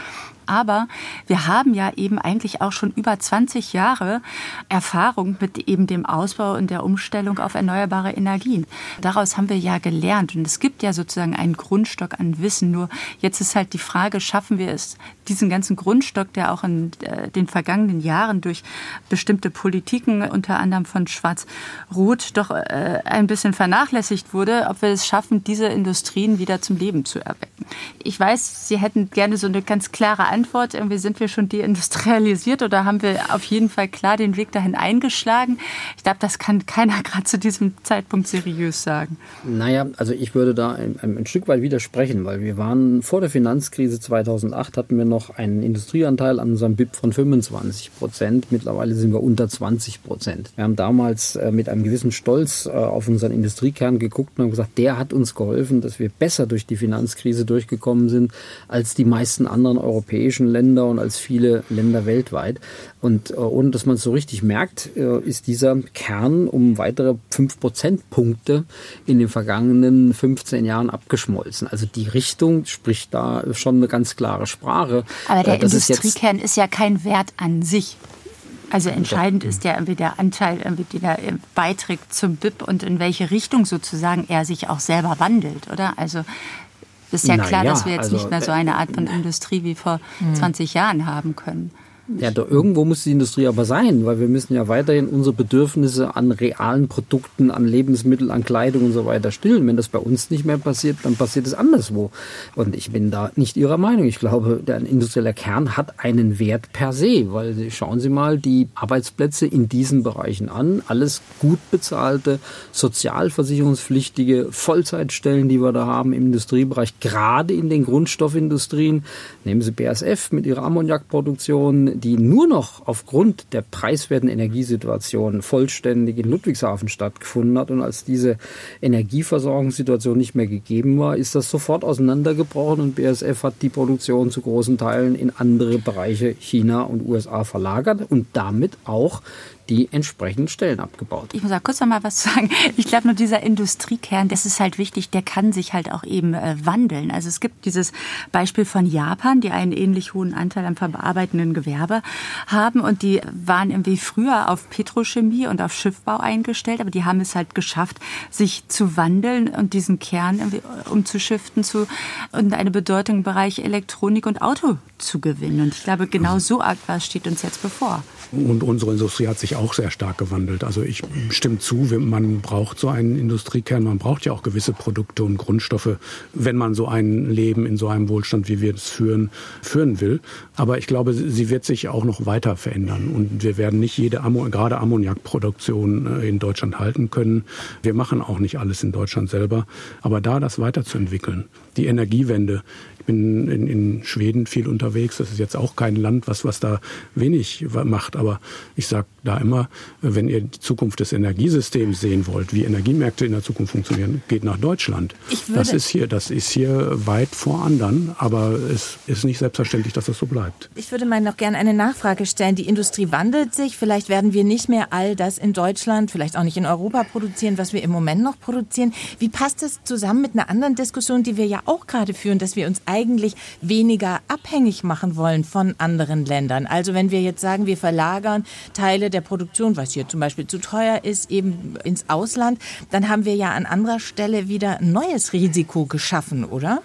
Aber wir haben ja eben eigentlich auch schon über 20 Jahre Erfahrung mit eben dem Ausbau und der Umstellung auf erneuerbare Energien. Daraus haben wir ja gelernt und es gibt ja sozusagen einen Grundstock an Wissen. Nur jetzt ist halt die Frage, schaffen wir es, diesen ganzen Grundstock, der auch in äh, den vergangenen Jahren durch bestimmte Politiken, unter anderem von Schwarz-Rot, doch äh, ein bisschen vernachlässigt wurde, ob wir es schaffen, diese Industrien wieder zum Leben zu erwecken. Ich weiß, Sie hätten gerne so eine ganz klare Antwort. Irgendwie sind wir schon deindustrialisiert oder haben wir auf jeden Fall klar den Weg dahin eingeschlagen? Ich glaube, das kann keiner [LAUGHS] gerade zu diesem Zeitpunkt seriös sagen. Naja, also ich würde da ein, ein, Stück weit widersprechen, weil wir waren vor der Finanzkrise 2008 hatten wir noch einen Industrieanteil an unserem BIP von 25 Prozent. Mittlerweile sind wir unter 20 Prozent. Wir haben damals äh, mit einem gewissen Stolz äh, auf unseren Industriekern geguckt und haben gesagt, der hat uns geholfen, dass wir besser durch die Finanzkrise durchgekommen sind als die meisten anderen europäischen Länder und als viele Länder weltweit. Und äh, ohne dass man es so richtig merkt, äh, ist dieser Kern um weitere fünf Prozentpunkte in den vergangenen 15 Jahren abgeschmolzen. Also die Richtung spricht da schon eine ganz klare Sprache. Aber der äh, Industriekern ist, ist ja kein Wert an sich. Also entscheidend ist ja irgendwie der Anteil, irgendwie, der beiträgt zum BIP und in welche Richtung sozusagen er sich auch selber wandelt, oder? Also ist ja klar, ja, dass wir jetzt also, nicht mehr so eine Art von Industrie wie vor 20 hm. Jahren haben können. Ja, da irgendwo muss die Industrie aber sein, weil wir müssen ja weiterhin unsere Bedürfnisse an realen Produkten, an Lebensmitteln, an Kleidung und so weiter stillen. Wenn das bei uns nicht mehr passiert, dann passiert es anderswo. Und ich bin da nicht Ihrer Meinung. Ich glaube, der industrielle Kern hat einen Wert per se, weil schauen Sie mal die Arbeitsplätze in diesen Bereichen an. Alles gut bezahlte, sozialversicherungspflichtige Vollzeitstellen, die wir da haben im Industriebereich, gerade in den Grundstoffindustrien. Nehmen Sie BASF mit ihrer Ammoniakproduktion, die nur noch aufgrund der preiswerten Energiesituation vollständig in Ludwigshafen stattgefunden hat. Und als diese Energieversorgungssituation nicht mehr gegeben war, ist das sofort auseinandergebrochen und BASF hat die Produktion zu großen Teilen in andere Bereiche China und USA verlagert und damit auch die entsprechenden Stellen abgebaut. Ich muss da kurz noch mal was [LAUGHS] sagen. Ich glaube nur dieser Industriekern, das ist halt wichtig, der kann sich halt auch eben äh, wandeln. Also es gibt dieses Beispiel von Japan, die einen ähnlich hohen Anteil am verarbeitenden Gewerbe haben und die waren irgendwie früher auf Petrochemie und auf Schiffbau eingestellt, aber die haben es halt geschafft, sich zu wandeln und diesen Kern irgendwie umzuschiften zu und eine Bedeutung im Bereich Elektronik und Auto zu gewinnen. Und ich glaube, genau so etwas steht uns jetzt bevor. Und unsere Industrie hat sich auch sehr stark gewandelt. Also ich stimme zu, man braucht so einen Industriekern, man braucht ja auch gewisse Produkte und Grundstoffe, wenn man so ein Leben in so einem Wohlstand, wie wir es führen, führen will. Aber ich glaube, sie wird sich auch noch weiter verändern. Und wir werden nicht jede, gerade Ammoniakproduktion äh, in Deutschland halten können. Wir machen auch nicht alles in Deutschland selber. Aber da das weiterzuentwickeln, die Energiewende, bin in, in Schweden viel unterwegs. Das ist jetzt auch kein Land, was, was da wenig macht. Aber ich sage da immer, wenn ihr die Zukunft des Energiesystems sehen wollt, wie Energiemärkte in der Zukunft funktionieren, geht nach Deutschland. das ist hier, das ist hier weit vor anderen, aber es ist nicht selbstverständlich, dass das so bleibt. Ich würde mal noch gerne eine Nachfrage stellen. Die Industrie wandelt sich. Vielleicht werden wir nicht mehr all das in Deutschland, vielleicht auch nicht in Europa produzieren, was wir im Moment noch produzieren. Wie passt das zusammen mit einer anderen Diskussion, die wir ja auch gerade führen, dass wir uns eigentlich weniger abhängig machen wollen von anderen Ländern. Also wenn wir jetzt sagen, wir verlagern Teile der Produktion, was hier zum Beispiel zu teuer ist, eben ins Ausland, dann haben wir ja an anderer Stelle wieder ein neues Risiko geschaffen, oder?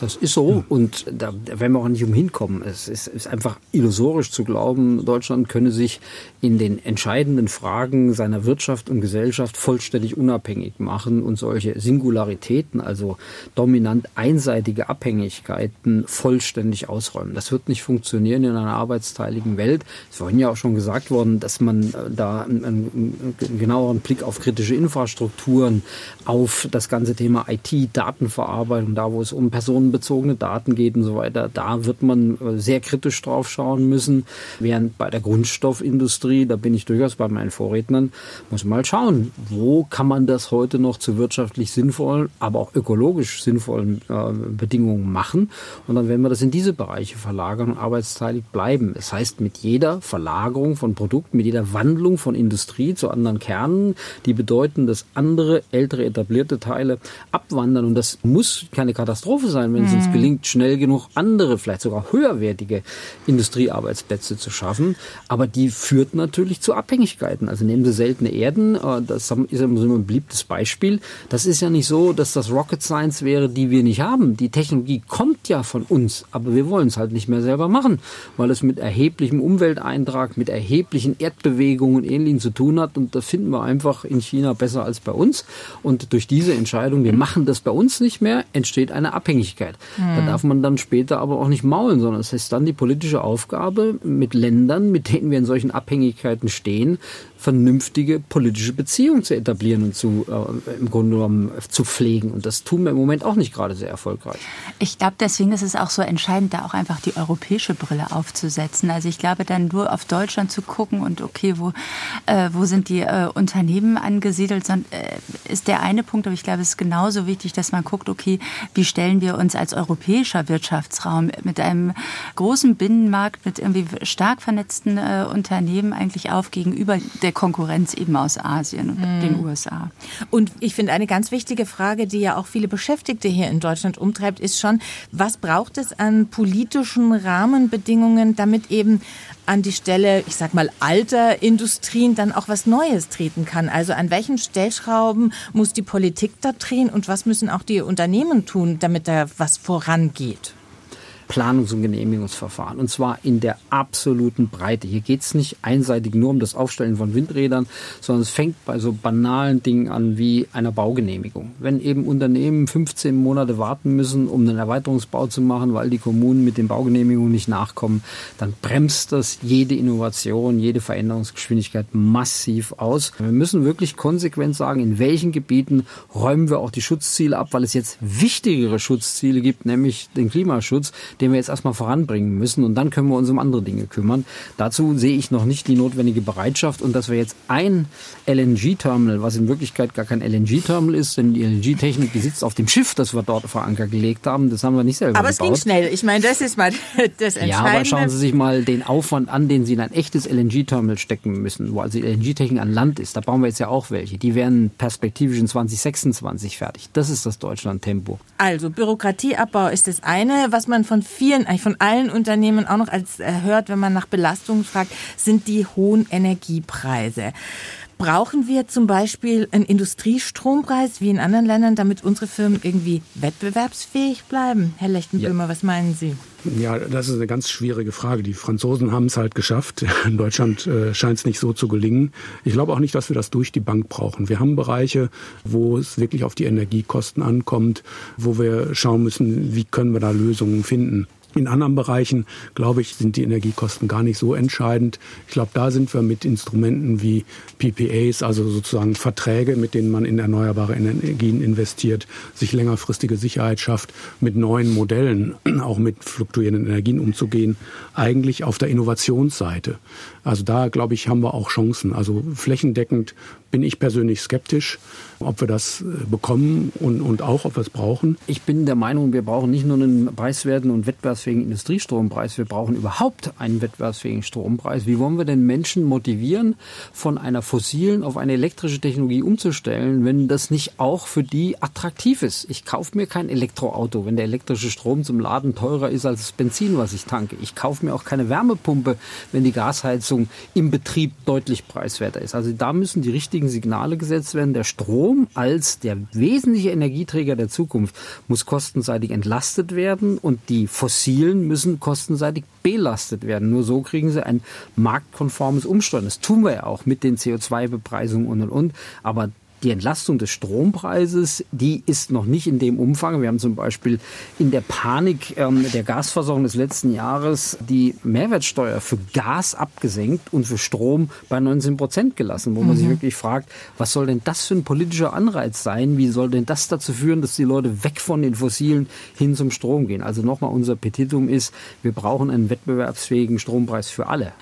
Das ist so und da, da werden wir auch nicht umhin kommen. Es ist, ist einfach illusorisch zu glauben, Deutschland könne sich in den entscheidenden Fragen seiner Wirtschaft und Gesellschaft vollständig unabhängig machen und solche Singularitäten, also dominant einseitige Abhängigkeiten vollständig ausräumen. Das wird nicht funktionieren in einer arbeitsteiligen Welt. Es ist vorhin ja auch schon gesagt worden, dass man äh, da einen, einen genaueren Blick auf kritische Infrastrukturen, auf das ganze Thema IT, Datenverarbeitung, da wo es um personenbezogene Daten geht und so weiter, da wird man äh, sehr kritisch drauf schauen müssen, während bei der Grundstoffindustrie Industrie, da bin ich durchaus bei meinen Vorrednern, muss man mal schauen, wo kann man das heute noch zu wirtschaftlich sinnvollen, aber auch ökologisch sinnvollen äh, Bedingungen machen. Und dann werden wir das in diese Bereiche verlagern und arbeitsteilig bleiben. Das heißt, mit jeder Verlagerung von Produkten, mit jeder Wandlung von Industrie zu anderen Kernen, die bedeuten, dass andere, ältere, etablierte Teile abwandern. Und das muss keine Katastrophe sein, wenn es uns mhm. gelingt, schnell genug andere, vielleicht sogar höherwertige Industriearbeitsplätze zu schaffen. Aber die führt natürlich zu Abhängigkeiten. Also nehmen Sie seltene Erden, äh, das ist immer so ein beliebtes Beispiel. Das ist ja nicht so, dass das Rocket Science wäre, die wir nicht haben. Die Technologie kommt ja von uns, aber wir wollen es halt nicht mehr selber machen, weil es mit erheblichem Umwelteintrag, mit erheblichen Erdbewegungen und Ähnlichem zu tun hat. Und da finden wir einfach in China besser als bei uns. Und durch diese Entscheidung, wir machen das bei uns nicht mehr, entsteht eine Abhängigkeit. Mhm. Da darf man dann später aber auch nicht maulen, sondern es ist dann die politische Aufgabe, mit Ländern, mit denen wir in solchen Abhängigkeiten stehen, vernünftige politische Beziehungen zu etablieren und zu äh, im Grunde genommen zu pflegen. Und das tun wir im Moment auch nicht gerade sehr erfolgreich. Ich glaube, deswegen ist es auch so entscheidend, da auch einfach die europäische Brille aufzusetzen. Also ich glaube, dann nur auf Deutschland zu gucken und okay, wo, äh, wo sind die äh, Unternehmen angesiedelt, äh, ist der eine Punkt. Aber ich glaube, es ist genauso wichtig, dass man guckt, okay, wie stellen wir uns als europäischer Wirtschaftsraum mit einem großen Binnenmarkt, mit irgendwie stark vernetzten äh, Unternehmen eigentlich auf gegenüber der der Konkurrenz eben aus Asien und mhm. den USA. Und ich finde, eine ganz wichtige Frage, die ja auch viele Beschäftigte hier in Deutschland umtreibt, ist schon, was braucht es an politischen Rahmenbedingungen, damit eben an die Stelle, ich sag mal, alter Industrien dann auch was Neues treten kann? Also an welchen Stellschrauben muss die Politik da drehen und was müssen auch die Unternehmen tun, damit da was vorangeht? Planungs- und Genehmigungsverfahren. Und zwar in der absoluten Breite. Hier geht es nicht einseitig nur um das Aufstellen von Windrädern, sondern es fängt bei so banalen Dingen an wie einer Baugenehmigung. Wenn eben Unternehmen 15 Monate warten müssen, um einen Erweiterungsbau zu machen, weil die Kommunen mit den Baugenehmigungen nicht nachkommen, dann bremst das jede Innovation, jede Veränderungsgeschwindigkeit massiv aus. Wir müssen wirklich konsequent sagen, in welchen Gebieten räumen wir auch die Schutzziele ab, weil es jetzt wichtigere Schutzziele gibt, nämlich den Klimaschutz, den wir jetzt erstmal voranbringen müssen und dann können wir uns um andere Dinge kümmern. Dazu sehe ich noch nicht die notwendige Bereitschaft und dass wir jetzt ein LNG-Terminal, was in Wirklichkeit gar kein LNG-Terminal ist, denn die LNG-Technik, die sitzt auf dem Schiff, das wir dort vor Anker gelegt haben, das haben wir nicht selber aber gebaut. Aber es ging schnell. Ich meine, das ist mal [LAUGHS] das Entscheidende. Ja, aber schauen Sie sich mal den Aufwand an, den Sie in ein echtes LNG-Terminal stecken müssen, wo also die LNG-Technik an Land ist. Da bauen wir jetzt ja auch welche. Die werden perspektivisch in 2026 fertig. Das ist das Deutschland-Tempo. Also Bürokratieabbau ist das eine, was man von vielen, eigentlich von allen Unternehmen auch noch als hört, wenn man nach Belastungen fragt, sind die hohen Energiepreise. Brauchen wir zum Beispiel einen Industriestrompreis wie in anderen Ländern, damit unsere Firmen irgendwie wettbewerbsfähig bleiben? Herr Lechtenböhmer, ja. was meinen Sie? Ja, das ist eine ganz schwierige Frage. Die Franzosen haben es halt geschafft. [LAUGHS] In Deutschland äh, scheint es nicht so zu gelingen. Ich glaube auch nicht, dass wir das durch die Bank brauchen. Wir haben Bereiche, wo es wirklich auf die Energiekosten ankommt, wo wir schauen müssen, wie können wir da Lösungen finden. In anderen Bereichen, glaube ich, sind die Energiekosten gar nicht so entscheidend. Ich glaube, da sind wir mit Instrumenten wie PPAs, also sozusagen Verträge, mit denen man in erneuerbare Energien investiert, sich längerfristige Sicherheit schafft, mit neuen Modellen, [CLEARS THROAT] auch mit fluktuierenden Energien umzugehen, eigentlich auf der Innovationsseite. Also da, glaube ich, haben wir auch Chancen. Also flächendeckend bin ich persönlich skeptisch, ob wir das äh, bekommen und, und auch, ob wir es brauchen. Ich bin der Meinung, wir brauchen nicht nur einen preiswerten und wettbewerbsfähigen Industriestrompreis, wir brauchen überhaupt einen wettbewerbsfähigen Strompreis. Wie wollen wir denn Menschen motivieren, von einer fossilen auf eine elektrische Technologie umzustellen, wenn das nicht auch für die attraktiv ist? Ich kaufe mir kein Elektroauto, wenn der elektrische Strom zum Laden teurer ist als das Benzin, was ich tanke. Ich kaufe mir auch keine Wärmepumpe, wenn die Gasheizung im Betrieb deutlich preiswerter ist. Also da müssen die richtigen richtigen Signale gesetzt werden. Der Strom als der wesentliche Energieträger der Zukunft muss kostenseitig entlastet werden und die fossilen müssen kostenseitig belastet werden. Nur so kriegen sie ein marktkonformes Umsteuern. Das tun wir ja auch mit den CO2-Bepreisungen und und und. Aber die Entlastung des Strompreises, die ist noch nicht in dem Umfang. Wir haben zum Beispiel in der Panik ähm, der Gasversorgung des letzten Jahres die Mehrwertsteuer für Gas abgesenkt und für Strom bei 19 Prozent gelassen, wo man mhm. sich wirklich fragt, was soll denn das für ein politischer Anreiz sein? Wie soll denn das dazu führen, dass die Leute weg von den Fossilen hin zum Strom gehen? Also nochmal, unser Petitum ist, wir brauchen einen wettbewerbsfähigen Strompreis für alle.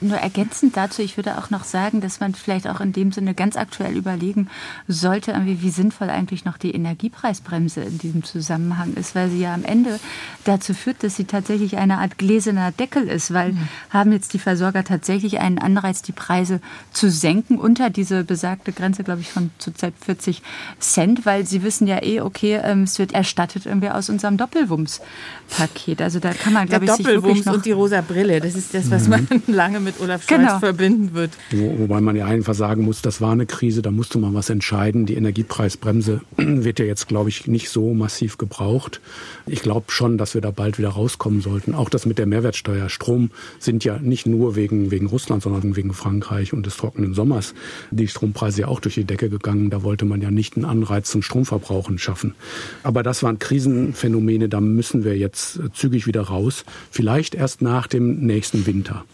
Nur ergänzend dazu, ich würde auch noch sagen, dass man vielleicht auch in dem Sinne ganz aktuell überlegen sollte, wie sinnvoll eigentlich noch die Energiepreisbremse in diesem Zusammenhang ist, weil sie ja am Ende dazu führt, dass sie tatsächlich eine Art gläserner Deckel ist, weil mhm. haben jetzt die Versorger tatsächlich einen Anreiz, die Preise zu senken unter diese besagte Grenze, glaube ich, von zurzeit 40 Cent, weil sie wissen ja eh, okay, ähm, es wird erstattet irgendwie aus unserem Doppelwumms-Paket. Also da kann man, glaube ich, sich wirklich noch und die rosa Brille, das ist das, was man [LAUGHS] lange mit Olaf Scholz genau. verbinden wird. Wo, wobei man ja einfach sagen muss, das war eine Krise, da musste man was entscheiden. Die Energiepreisbremse [CLEARS THROAT] wird ja jetzt, glaube ich, nicht so massiv gebraucht. Ich glaube schon, dass wir da bald wieder rauskommen sollten. Auch das mit der Mehrwertsteuer. Strom sind ja nicht nur wegen, wegen Russland, sondern wegen Frankreich und des trockenen Sommers die Strompreise ja auch durch die Decke gegangen. Da wollte man ja nicht einen Anreiz zum Stromverbrauchen schaffen. Aber das waren Krisenphänomene, da müssen wir jetzt zügig wieder raus. Vielleicht erst nach dem nächsten Winter.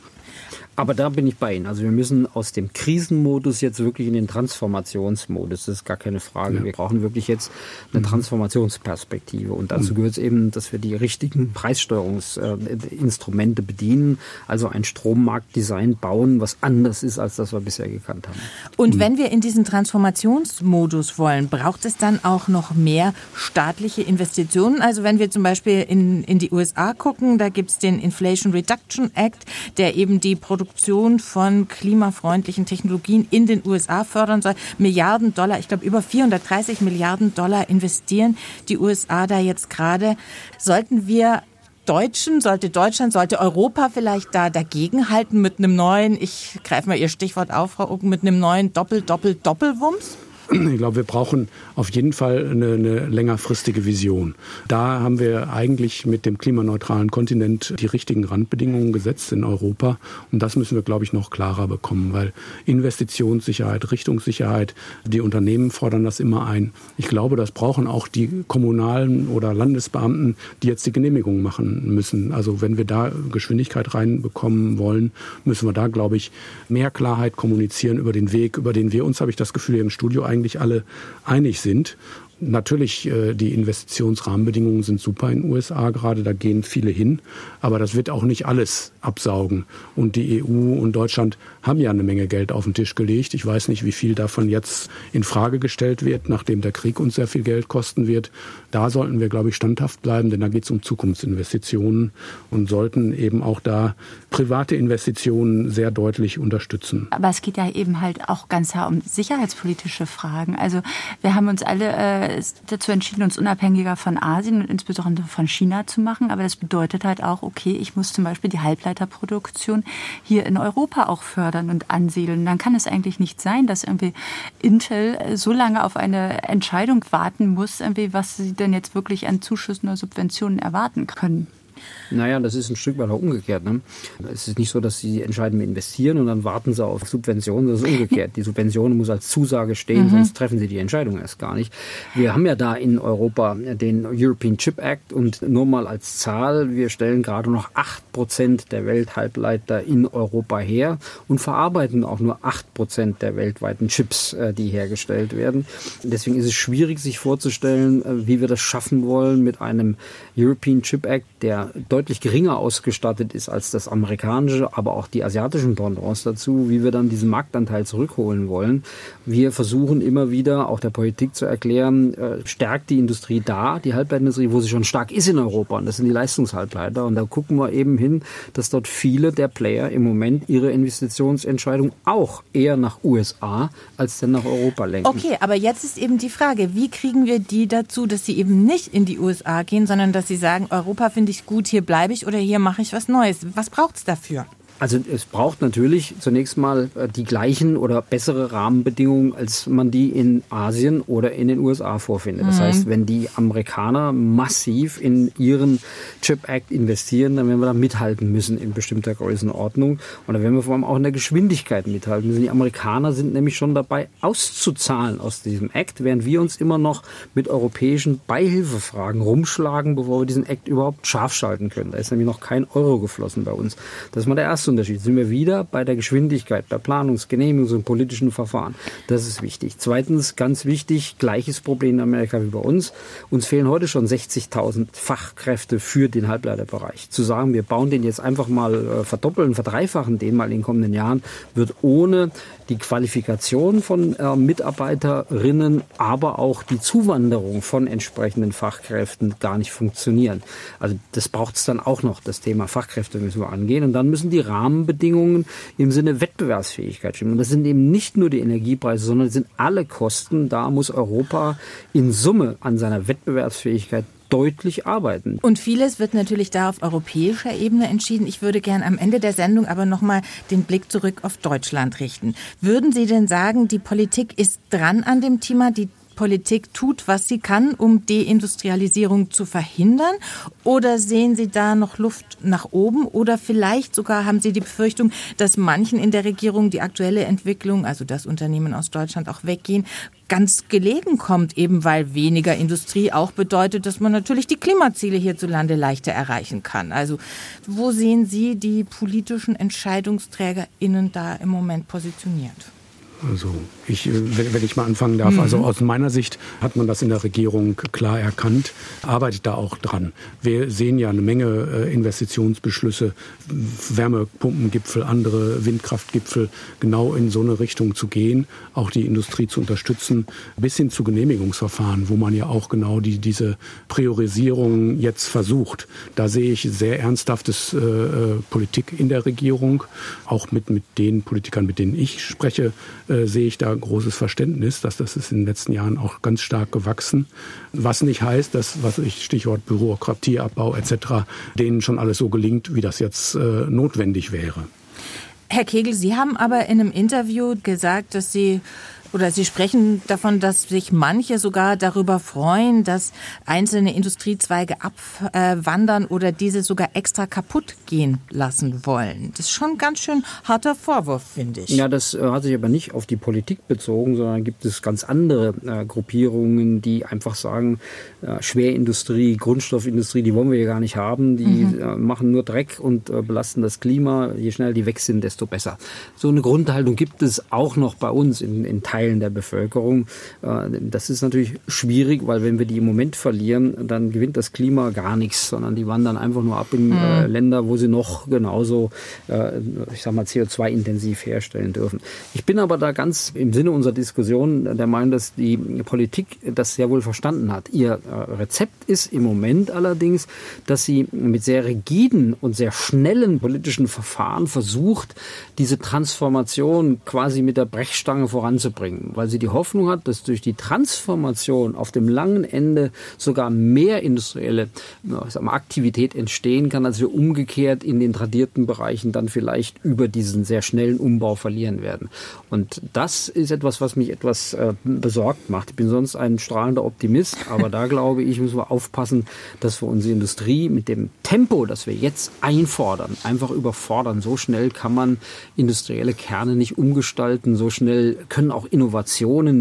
Aber da bin ich bei Ihnen. Also wir müssen aus dem Krisenmodus jetzt wirklich in den Transformationsmodus. Das ist gar keine Frage. Ja. Wir brauchen wirklich jetzt eine mhm. Transformationsperspektive. Und dazu mhm. gehört es eben, dass wir die richtigen Preissteuerungsinstrumente bedienen. Also ein Strommarktdesign bauen, was anders ist, als das wir bisher gekannt haben. Und mhm. wenn wir in diesen Transformationsmodus wollen, braucht es dann auch noch mehr staatliche Investitionen? Also wenn wir zum Beispiel in, in die USA gucken, da gibt es den Inflation Reduction Act, der eben die Produktion Produktion von klimafreundlichen Technologien in den USA fördern soll. Milliarden Dollar, ich glaube über 430 Milliarden Dollar investieren die USA da jetzt gerade. Sollten wir Deutschen, sollte Deutschland, sollte Europa vielleicht da dagegenhalten mit einem neuen, ich greife mal Ihr Stichwort auf, Frau Ucken, mit einem neuen Doppel-Doppel-Doppelwumms? Ich glaube, wir brauchen auf jeden Fall eine, eine, längerfristige Vision. Da haben wir eigentlich mit dem klimaneutralen Kontinent die richtigen Randbedingungen gesetzt in Europa. Und das müssen wir, glaube ich, noch klarer bekommen, weil Investitionssicherheit, Richtungssicherheit, die Unternehmen fordern das immer ein. Ich glaube, das brauchen auch die kommunalen oder Landesbeamten, die jetzt die Genehmigung machen müssen. Also wenn wir da Geschwindigkeit reinbekommen wollen, müssen wir da, glaube ich, mehr Klarheit kommunizieren über den Weg, über den wir uns, habe ich das Gefühl, im Studio eigentlich eigentlich alle einig sind. Natürlich, äh, die Investitionsrahmenbedingungen sind super in den USA gerade, da gehen viele hin, aber das wird auch nicht alles absaugen. Und die EU und Deutschland haben ja eine Menge Geld auf den Tisch gelegt. Ich weiß nicht, wie viel davon jetzt in Frage gestellt wird, nachdem der Krieg uns sehr viel Geld kosten wird. Da sollten wir, glaube ich, standhaft bleiben, denn da geht es um Zukunftsinvestitionen und sollten eben auch da private Investitionen sehr deutlich unterstützen. Aber es geht ja eben halt auch ganz um sicherheitspolitische Fragen. Also wir haben uns alle äh, dazu entschieden, uns unabhängiger von Asien und insbesondere von China zu machen. Aber das bedeutet halt auch, okay, ich muss zum Beispiel die Halbleiterproduktion hier in Europa auch fördern und ansiedeln. Dann kann es eigentlich nicht sein, dass irgendwie Intel so lange auf eine Entscheidung warten muss, irgendwie, was sie denn jetzt wirklich an Zuschüssen oder Subventionen erwarten können. Naja, das ist ein Stück weit auch umgekehrt. Ne? Es ist nicht so, dass sie entscheiden, wir investieren und dann warten sie auf Subventionen. Das ist umgekehrt. [LAUGHS] Die Subvention muss als Zusage stehen, mhm. sonst treffen sie die Entscheidung erst gar nicht. Wir haben ja da in Europa den European Chip Act und nur mal als Zahl, wir stellen gerade noch acht Prozent der Welthalbleiter in Europa her und verarbeiten auch nur acht Prozent der weltweiten Chips, äh, die hergestellt werden. Deswegen ist es schwierig, sich vorzustellen, äh, wie wir das schaffen wollen mit einem European Chip Act, der deutlich geringer ausgestattet ist als das amerikanische, aber auch die asiatischen Pendants dazu, wie wir dann diesen Marktanteil zurückholen wollen. Wir versuchen immer wieder auch der Politik zu erklären, äh, stärkt die Industrie da, die Halbleiterindustrie, wo sie schon stark ist in Europa, und das sind die Leistungshalbleiter. Und da gucken wir eben hin, dass dort viele der Player im Moment ihre Investitionsentscheidung auch eher nach USA als denn nach Europa lenken. Okay, aber jetzt ist eben die Frage, wie kriegen wir die dazu, dass sie eben nicht in die USA gehen, sondern dass sie sagen, Europa finde ich gut, hier bleibe ich oder hier mache ich was Neues. Was braucht es dafür? Also es braucht natürlich zunächst mal äh, die gleichen oder bessere Rahmenbedingungen, als man die in Asien oder in den USA vorfindet. Das mhm. heißt, wenn die Amerikaner massiv in ihren Chip Act investieren, dann werden wir da mithalten müssen in bestimmter Größenordnung. Und dann werden wir vor allem auch in der Geschwindigkeit mithalten müssen. Die Amerikaner sind nämlich schon dabei, auszuzahlen aus diesem Act, während wir uns immer noch mit europäischen Beihilfefragen rumschlagen, bevor wir diesen Act überhaupt scharf schalten können. Da ist nämlich noch kein Euro geflossen bei uns. Das ist mal der erste Qualitätsunterschied. Sind wir wieder bei der Geschwindigkeit, bei Planungs-, Genehmigungs- und politischen Verfahren. Das ist wichtig. Zweitens, ganz wichtig, gleiches Problem in Amerika wie bei uns. Uns fehlen heute schon 60.000 Fachkräfte für den Halbleiterbereich. Zu sagen, wir bauen den jetzt einfach mal äh, verdoppeln, verdreifachen den mal in den kommenden Jahren, wird ohne die Qualifikation von äh, Mitarbeiterinnen, aber auch die Zuwanderung von entsprechenden Fachkräften gar nicht funktionieren. Also das braucht es dann auch noch. Das Thema Fachkräfte müssen wir angehen. Und dann müssen die Rahmenbedingungen im Sinne Wettbewerbsfähigkeit stimmen. Und das sind eben nicht nur die Energiepreise, sondern das sind alle Kosten. Da muss Europa in Summe an seiner Wettbewerbsfähigkeit deutlich arbeiten. Und vieles wird natürlich da auf europäischer Ebene entschieden. Ich würde gern am Ende der Sendung aber nochmal den Blick zurück auf Deutschland richten. Würden Sie denn sagen, die Politik ist dran an dem Thema, die Politik tut, was sie kann, um Deindustrialisierung zu verhindern? Oder sehen Sie da noch Luft nach oben? Oder vielleicht sogar haben Sie die Befürchtung, dass manchen in der Regierung die aktuelle Entwicklung, also das Unternehmen aus Deutschland auch weggehen, ganz gelegen kommt, eben weil weniger Industrie auch bedeutet, dass man natürlich die Klimaziele hierzulande leichter erreichen kann. Also wo sehen Sie die politischen EntscheidungsträgerInnen da im Moment positioniert? Also ich, äh, wenn ich mal anfangen darf, also mhm. aus meiner Sicht hat man das in der Regierung klar erkannt, arbeitet da auch dran. Wir sehen ja eine Menge äh, Investitionsbeschlüsse, Wärmepumpengipfel, andere Windkraftgipfel, genau in so eine Richtung zu gehen, auch die Industrie zu unterstützen, bis hin zu Genehmigungsverfahren, wo man ja auch genau die, diese Priorisierung jetzt versucht. Da sehe ich sehr ernsthaftes äh, äh Politik in der Regierung, auch mit, mit den Politikern, mit denen ich spreche, äh, sehe ich da großes Verständnis, dass das ist in den letzten Jahren auch ganz stark gewachsen. Was nicht heißt, dass, was ich Stichwort Bürokratieabbau etc., denen schon alles so gelingt, wie das jetzt äh, notwendig wäre. Herr Kegel, Sie haben aber in einem Interview gesagt, dass Sie oder Sie sprechen davon, dass sich manche sogar darüber freuen, dass einzelne Industriezweige abwandern oder diese sogar extra kaputt gehen lassen wollen. Das ist schon ein ganz schön harter Vorwurf, finde ich. Ja, das äh, hat sich aber nicht auf die Politik bezogen, sondern gibt es ganz andere äh, Gruppierungen, die einfach sagen, äh, Schwerindustrie, Grundstoffindustrie, die wollen wir ja gar nicht haben. Die mhm. äh, machen nur Dreck und äh, belasten das Klima. Je schneller die weg sind, desto besser. So eine Grundhaltung gibt es auch noch bei uns in, in Teilen Teilen der Bevölkerung. Äh, das ist natürlich schwierig, weil wenn wir die im Moment verlieren, dann gewinnt das Klima gar nichts, sondern die wandern einfach nur ab in mhm. Länder, wo sie noch genauso, äh, ich sag mal, CO2-intensiv herstellen dürfen. Ich bin aber da ganz im Sinne unserer Diskussion der Meinung, dass die Politik das sehr wohl verstanden hat. Ihr Rezept ist im Moment allerdings, dass sie mit sehr rigiden und sehr schnellen politischen Verfahren versucht, diese Transformation quasi mit der Brechstange voranzubringen bringen, weil sie die Hoffnung hat, dass durch die Transformation auf dem langen Ende sogar mehr industrielle mal, Aktivität entstehen kann, als wir umgekehrt in den tradierten Bereichen dann vielleicht über diesen sehr schnellen Umbau verlieren werden. Und das ist etwas, was mich etwas äh, besorgt macht. Ich bin sonst ein strahlender Optimist, aber da glaube ich, müssen wir aufpassen, dass wir unsere Industrie mit dem Tempo, das wir jetzt einfordern, einfach überfordern. So schnell kann man industrielle Kerne nicht umgestalten, so schnell können auch Innovationen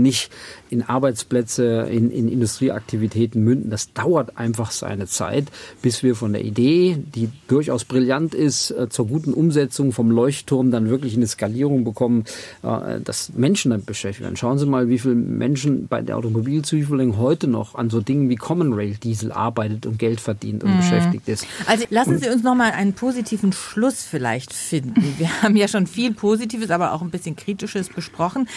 nicht in Arbeitsplätze, in, in Industrieaktivitäten münden. Das dauert einfach seine Zeit, bis wir von der Idee, die durchaus brillant ist, äh, zur guten Umsetzung vom Leuchtturm dann wirklich eine Skalierung bekommen, äh, dass Menschen damit beschäftigt werden. Schauen Sie mal, wie viele Menschen bei der Automobilzulieferung heute noch an so Dingen wie Common Rail Diesel arbeitet und Geld verdient und mhm. beschäftigt ist. Also lassen Sie uns noch mal einen positiven Schluss vielleicht finden. [LAUGHS] Wir haben ja schon viel Positives, aber auch ein bisschen Kritisches besprochen.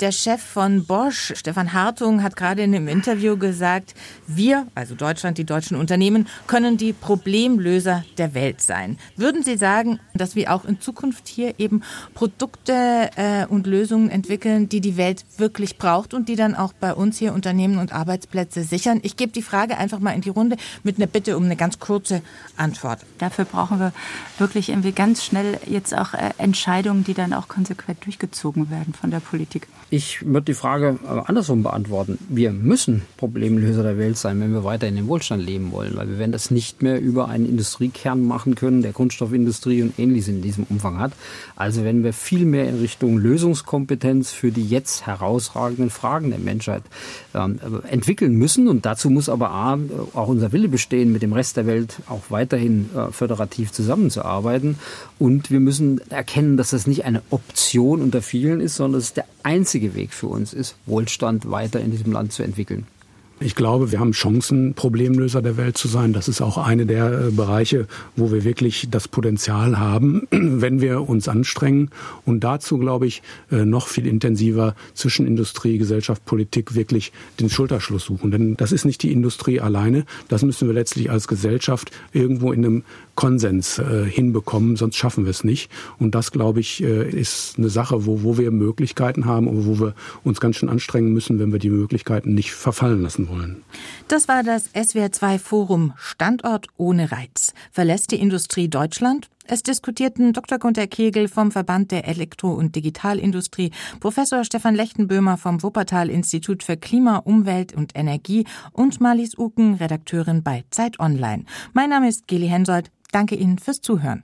Der Chef von Bosch, Stefan Hartung, hat gerade in einem Interview gesagt, wir, also Deutschland, die deutschen Unternehmen, können die Problemlöser der Welt sein. Würden Sie sagen, dass wir auch in Zukunft hier eben Produkte äh, und Lösungen entwickeln, die die Welt wirklich braucht und die dann auch bei uns hier Unternehmen und Arbeitsplätze sichern? Ich gebe die Frage einfach mal in die Runde mit einer Bitte um eine ganz kurze Antwort. Dafür brauchen wir wirklich irgendwie ganz schnell jetzt auch äh, Entscheidungen, die dann auch konsequent durchgezogen werden von der Politik. Ich würde die Frage andersrum beantworten. Wir müssen Problemlöser der Welt sein, wenn wir weiter in den Wohlstand leben wollen, weil wir werden das nicht mehr über einen Industriekern machen können, der Kunststoffindustrie und ähnliches in diesem Umfang hat. Also wenn wir viel mehr in Richtung Lösungskompetenz für die jetzt herausragenden Fragen der Menschheit ähm, entwickeln müssen. Und dazu muss aber A, auch unser Wille bestehen, mit dem Rest der Welt auch weiterhin äh, föderativ zusammenzuarbeiten. Und wir müssen erkennen, dass das nicht eine Option unter vielen ist, sondern es der einzige Weg für uns ist, Wohlstand weiter in diesem Land zu entwickeln. Ich glaube, wir haben Chancen, Problemlöser der Welt zu sein. Das ist auch eine der äh, Bereiche, wo wir wirklich das Potenzial haben, [CLEARS THROAT] wenn wir uns anstrengen. Und dazu, glaube ich, äh, noch viel intensiver zwischen Industrie, Gesellschaft, Politik wirklich den Schulterschluss suchen. Denn das ist nicht die Industrie alleine. Das müssen wir letztlich als Gesellschaft irgendwo in einem Konsens äh, hinbekommen, sonst schaffen wir es nicht. Und das, glaube ich, ist eine Sache, wo, wo wir Möglichkeiten haben und wo wir uns ganz schön anstrengen müssen, wenn wir die Möglichkeiten nicht verfallen lassen wollen. Das war das SWR2 Forum Standort ohne Reiz. Verlässt die Industrie Deutschland? Es diskutierten Dr. Gunter Kegel vom Verband der Elektro- und Digitalindustrie, Professor Stefan Lechtenböhmer vom Wuppertal-Institut für Klima, Umwelt und Energie und Marlies Uken, Redakteurin bei Zeit Online. Mein Name ist Geli Hensoldt. Danke Ihnen fürs Zuhören.